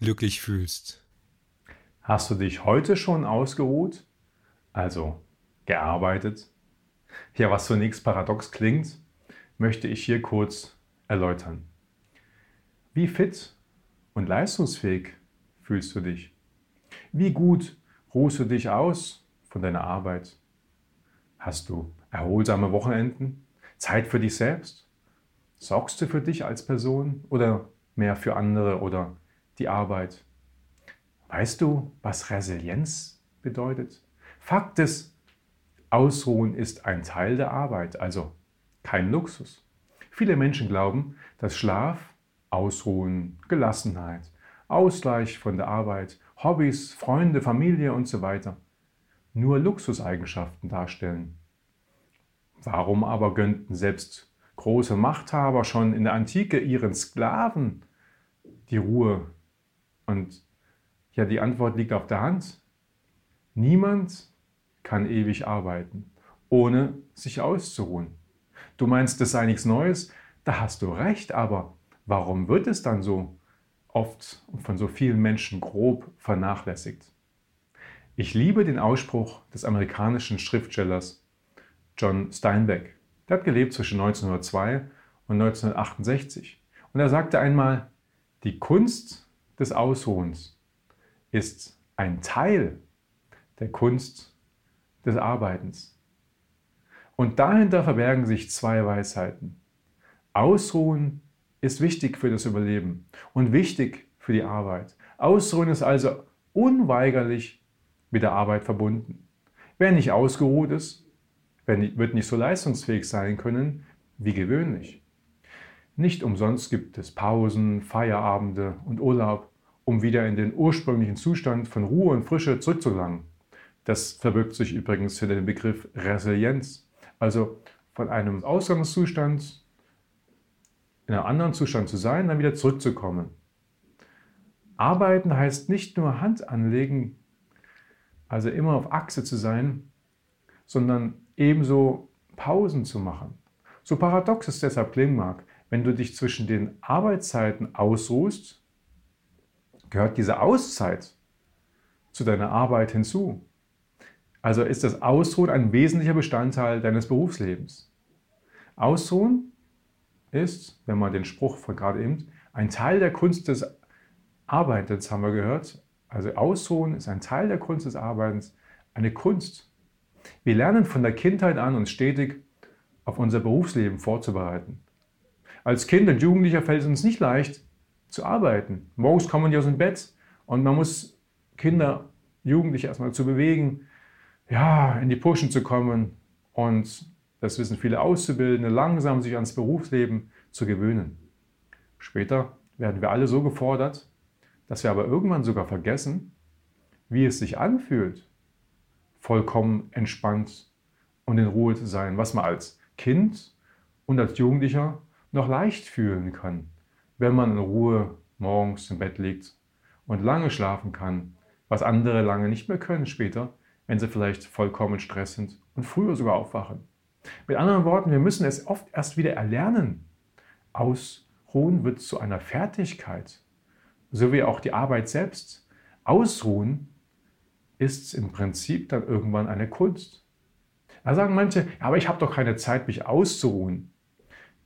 glücklich fühlst. Hast du dich heute schon ausgeruht? Also gearbeitet? Ja, was zunächst paradox klingt, möchte ich hier kurz erläutern. Wie fit und leistungsfähig fühlst du dich? Wie gut ruhst du dich aus von deiner Arbeit? Hast du erholsame Wochenenden? Zeit für dich selbst? Sorgst du für dich als Person oder mehr für andere oder die Arbeit. Weißt du, was Resilienz bedeutet? Fakt ist, Ausruhen ist ein Teil der Arbeit, also kein Luxus. Viele Menschen glauben, dass Schlaf, Ausruhen, Gelassenheit, Ausgleich von der Arbeit, Hobbys, Freunde, Familie und so weiter nur Luxuseigenschaften darstellen. Warum aber gönnten selbst große Machthaber schon in der Antike ihren Sklaven die Ruhe und ja, die Antwort liegt auf der Hand. Niemand kann ewig arbeiten, ohne sich auszuruhen. Du meinst, das sei nichts Neues? Da hast du recht, aber warum wird es dann so oft und von so vielen Menschen grob vernachlässigt? Ich liebe den Ausspruch des amerikanischen Schriftstellers John Steinbeck. Der hat gelebt zwischen 1902 und 1968. Und er sagte einmal, die Kunst des Ausruhens ist ein Teil der Kunst des Arbeitens. Und dahinter verbergen sich zwei Weisheiten. Ausruhen ist wichtig für das Überleben und wichtig für die Arbeit. Ausruhen ist also unweigerlich mit der Arbeit verbunden. Wer nicht ausgeruht ist, wird nicht so leistungsfähig sein können wie gewöhnlich. Nicht umsonst gibt es Pausen, Feierabende und Urlaub, um wieder in den ursprünglichen Zustand von Ruhe und Frische zurückzugelangen. Das verbirgt sich übrigens für den Begriff Resilienz, also von einem Ausgangszustand in einem anderen Zustand zu sein, dann wieder zurückzukommen. Arbeiten heißt nicht nur Hand anlegen, also immer auf Achse zu sein, sondern ebenso Pausen zu machen. So paradox es deshalb klingen mag, wenn du dich zwischen den Arbeitszeiten ausruhst, gehört diese Auszeit zu deiner Arbeit hinzu. Also ist das Ausruhen ein wesentlicher Bestandteil deines Berufslebens. Ausruhen ist, wenn man den Spruch von gerade eben, ein Teil der Kunst des Arbeitens, haben wir gehört. Also Ausruhen ist ein Teil der Kunst des Arbeitens, eine Kunst. Wir lernen von der Kindheit an, uns stetig auf unser Berufsleben vorzubereiten. Als Kind und Jugendlicher fällt es uns nicht leicht zu arbeiten. Morgens kommen die aus dem Bett und man muss Kinder, Jugendliche erstmal zu bewegen, ja, in die Pushen zu kommen und das wissen viele Auszubildende, langsam sich ans Berufsleben zu gewöhnen. Später werden wir alle so gefordert, dass wir aber irgendwann sogar vergessen, wie es sich anfühlt, vollkommen entspannt und in Ruhe zu sein, was man als Kind und als Jugendlicher noch leicht fühlen kann, wenn man in Ruhe morgens im Bett liegt und lange schlafen kann, was andere lange nicht mehr können später, wenn sie vielleicht vollkommen Stress sind und früher sogar aufwachen. Mit anderen Worten, wir müssen es oft erst wieder erlernen. Ausruhen wird zu einer Fertigkeit, so wie auch die Arbeit selbst. Ausruhen ist im Prinzip dann irgendwann eine Kunst. Da sagen manche, aber ich habe doch keine Zeit, mich auszuruhen.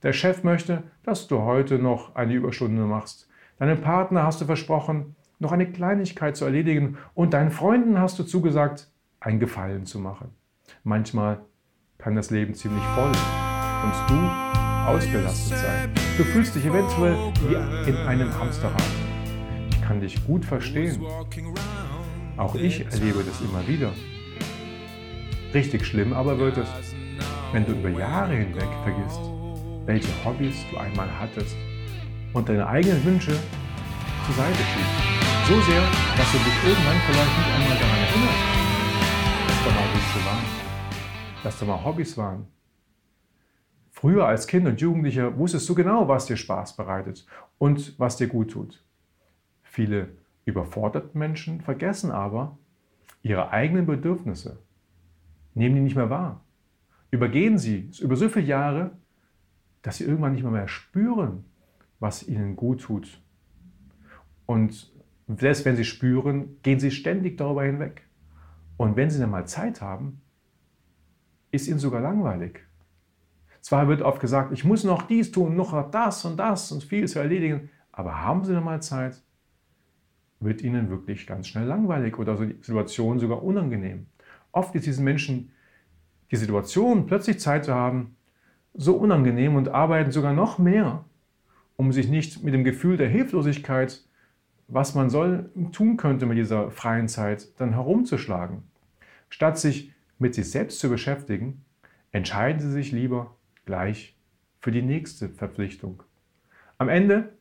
Der Chef möchte, dass du heute noch eine Überstunde machst. Deinem Partner hast du versprochen, noch eine Kleinigkeit zu erledigen und deinen Freunden hast du zugesagt, einen Gefallen zu machen. Manchmal kann das Leben ziemlich voll und du ausgelastet sein. Du fühlst dich eventuell wie in einem Hamsterrad. Ich kann dich gut verstehen. Auch ich erlebe das immer wieder. Richtig schlimm aber wird es, wenn du über Jahre hinweg vergisst, welche Hobbys du einmal hattest und deine eigenen Wünsche zur Seite schiebst. So sehr, dass du dich irgendwann vielleicht nicht einmal daran erinnerst, dass da mal Wünsche waren, dass da mal Hobbys waren. Früher als Kind und Jugendlicher wusstest du genau, was dir Spaß bereitet und was dir gut tut. Viele überforderte Menschen vergessen aber ihre eigenen Bedürfnisse, nehmen die nicht mehr wahr, übergehen sie über so viele Jahre, dass sie irgendwann nicht mehr, mehr spüren, was ihnen gut tut. Und selbst wenn sie spüren, gehen sie ständig darüber hinweg. Und wenn sie dann mal Zeit haben, ist ihnen sogar langweilig. Zwar wird oft gesagt, ich muss noch dies tun, noch das und das und viel zu erledigen, aber haben sie dann mal Zeit, wird ihnen wirklich ganz schnell langweilig oder die Situation sogar unangenehm. Oft ist diesen Menschen die Situation, plötzlich Zeit zu haben, so unangenehm und arbeiten sogar noch mehr, um sich nicht mit dem Gefühl der Hilflosigkeit, was man soll, tun könnte mit dieser freien Zeit, dann herumzuschlagen. Statt sich mit sich selbst zu beschäftigen, entscheiden sie sich lieber gleich für die nächste Verpflichtung. Am Ende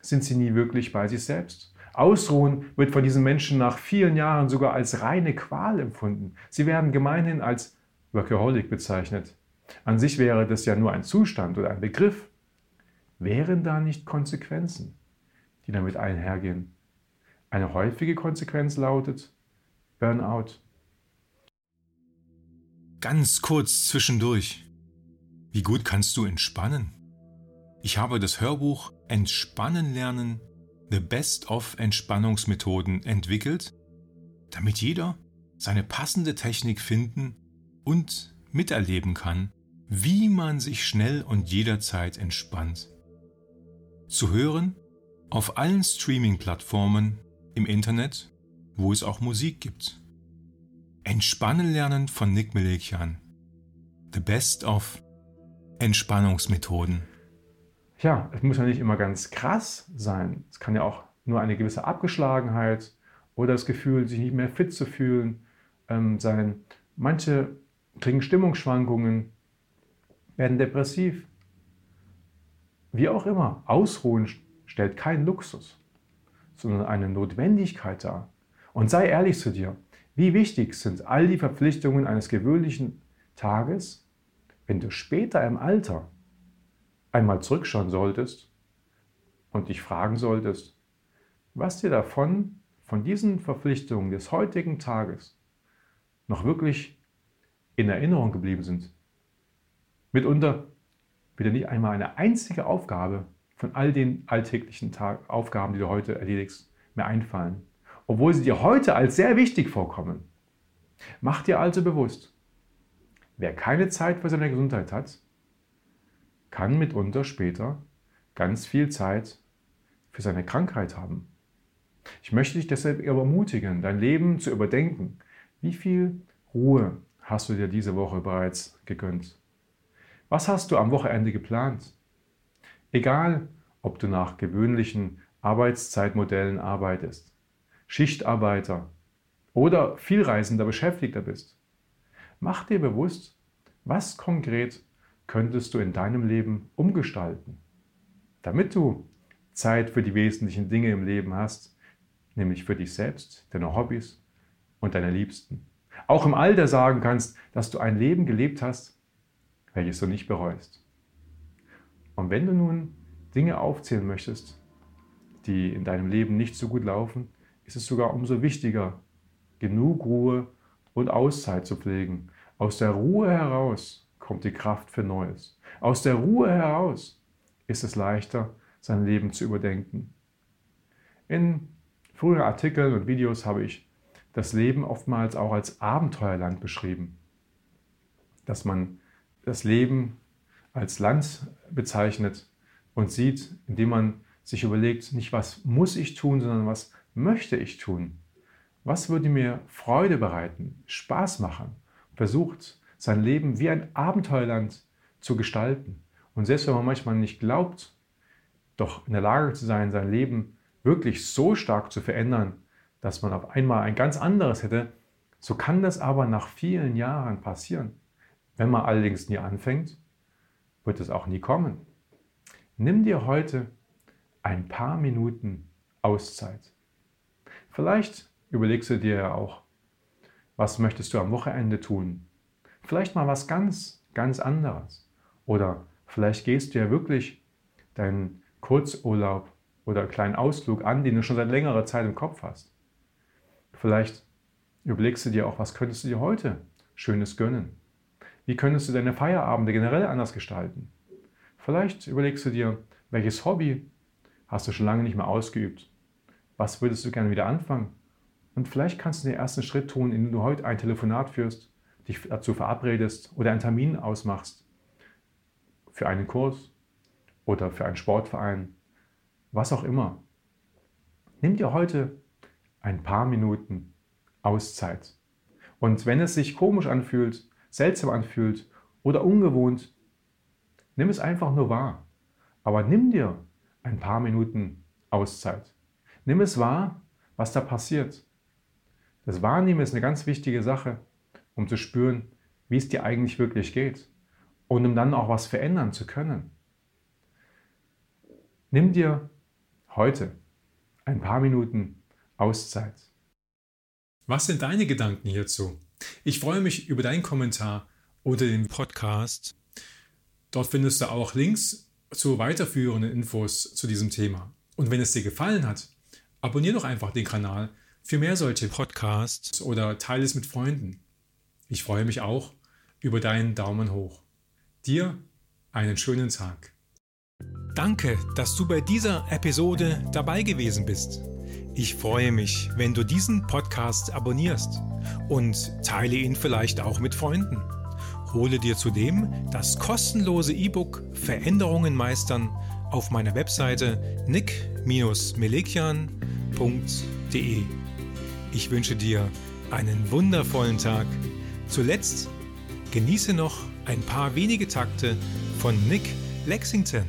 sind sie nie wirklich bei sich selbst. Ausruhen wird von diesen Menschen nach vielen Jahren sogar als reine Qual empfunden. Sie werden gemeinhin als Workaholic bezeichnet. An sich wäre das ja nur ein Zustand oder ein Begriff. Wären da nicht Konsequenzen, die damit einhergehen? Eine häufige Konsequenz lautet Burnout. Ganz kurz zwischendurch. Wie gut kannst du entspannen? Ich habe das Hörbuch Entspannen lernen, The Best of Entspannungsmethoden entwickelt, damit jeder seine passende Technik finden und miterleben kann, wie man sich schnell und jederzeit entspannt. Zu hören auf allen Streaming-Plattformen im Internet, wo es auch Musik gibt. Entspannen lernen von Nick Melekian. The Best of Entspannungsmethoden. Ja, es muss ja nicht immer ganz krass sein. Es kann ja auch nur eine gewisse Abgeschlagenheit oder das Gefühl, sich nicht mehr fit zu fühlen ähm, sein. Manche kriegen Stimmungsschwankungen, werden depressiv. Wie auch immer, Ausruhen stellt kein Luxus, sondern eine Notwendigkeit dar. Und sei ehrlich zu dir, wie wichtig sind all die Verpflichtungen eines gewöhnlichen Tages, wenn du später im Alter einmal zurückschauen solltest und dich fragen solltest, was dir davon, von diesen Verpflichtungen des heutigen Tages, noch wirklich in Erinnerung geblieben sind. Mitunter wird dir nicht einmal eine einzige Aufgabe von all den alltäglichen Tag Aufgaben, die du heute erledigst, mehr einfallen, obwohl sie dir heute als sehr wichtig vorkommen. Mach dir also bewusst, wer keine Zeit für seine Gesundheit hat, kann mitunter später ganz viel Zeit für seine Krankheit haben. Ich möchte dich deshalb ermutigen, dein Leben zu überdenken. Wie viel Ruhe hast du dir diese Woche bereits gegönnt? Was hast du am Wochenende geplant? Egal, ob du nach gewöhnlichen Arbeitszeitmodellen arbeitest, Schichtarbeiter oder vielreisender Beschäftigter bist, mach dir bewusst, was konkret könntest du in deinem Leben umgestalten, damit du Zeit für die wesentlichen Dinge im Leben hast, nämlich für dich selbst, deine Hobbys und deine Liebsten auch im Alter sagen kannst, dass du ein Leben gelebt hast, welches du nicht bereust. Und wenn du nun Dinge aufzählen möchtest, die in deinem Leben nicht so gut laufen, ist es sogar umso wichtiger, genug Ruhe und Auszeit zu pflegen. Aus der Ruhe heraus kommt die Kraft für Neues. Aus der Ruhe heraus ist es leichter, sein Leben zu überdenken. In früheren Artikeln und Videos habe ich das Leben oftmals auch als Abenteuerland beschrieben. Dass man das Leben als Land bezeichnet und sieht, indem man sich überlegt, nicht was muss ich tun, sondern was möchte ich tun. Was würde mir Freude bereiten, Spaß machen? Versucht, sein Leben wie ein Abenteuerland zu gestalten. Und selbst wenn man manchmal nicht glaubt, doch in der Lage zu sein, sein Leben wirklich so stark zu verändern, dass man auf einmal ein ganz anderes hätte, so kann das aber nach vielen Jahren passieren. Wenn man allerdings nie anfängt, wird es auch nie kommen. Nimm dir heute ein paar Minuten Auszeit. Vielleicht überlegst du dir ja auch, was möchtest du am Wochenende tun? Vielleicht mal was ganz, ganz anderes. Oder vielleicht gehst du ja wirklich deinen Kurzurlaub oder kleinen Ausflug an, den du schon seit längerer Zeit im Kopf hast. Vielleicht überlegst du dir auch, was könntest du dir heute Schönes gönnen? Wie könntest du deine Feierabende generell anders gestalten? Vielleicht überlegst du dir, welches Hobby hast du schon lange nicht mehr ausgeübt? Was würdest du gerne wieder anfangen? Und vielleicht kannst du den ersten Schritt tun, indem du heute ein Telefonat führst, dich dazu verabredest oder einen Termin ausmachst für einen Kurs oder für einen Sportverein, was auch immer. Nimm dir heute ein paar Minuten Auszeit. Und wenn es sich komisch anfühlt, seltsam anfühlt oder ungewohnt, nimm es einfach nur wahr. Aber nimm dir ein paar Minuten Auszeit. Nimm es wahr, was da passiert. Das Wahrnehmen ist eine ganz wichtige Sache, um zu spüren, wie es dir eigentlich wirklich geht und um dann auch was verändern zu können. Nimm dir heute ein paar Minuten Auszeit. Was sind deine Gedanken hierzu? Ich freue mich über deinen Kommentar unter dem Podcast. Dort findest du auch Links zu weiterführenden Infos zu diesem Thema. Und wenn es dir gefallen hat, abonniere doch einfach den Kanal für mehr solche Podcasts oder teile es mit Freunden. Ich freue mich auch über deinen Daumen hoch. Dir einen schönen Tag. Danke, dass du bei dieser Episode dabei gewesen bist. Ich freue mich, wenn du diesen Podcast abonnierst und teile ihn vielleicht auch mit Freunden. Hole dir zudem das kostenlose E-Book Veränderungen meistern auf meiner Webseite nick-melekian.de. Ich wünsche dir einen wundervollen Tag. Zuletzt genieße noch ein paar wenige Takte von Nick Lexington.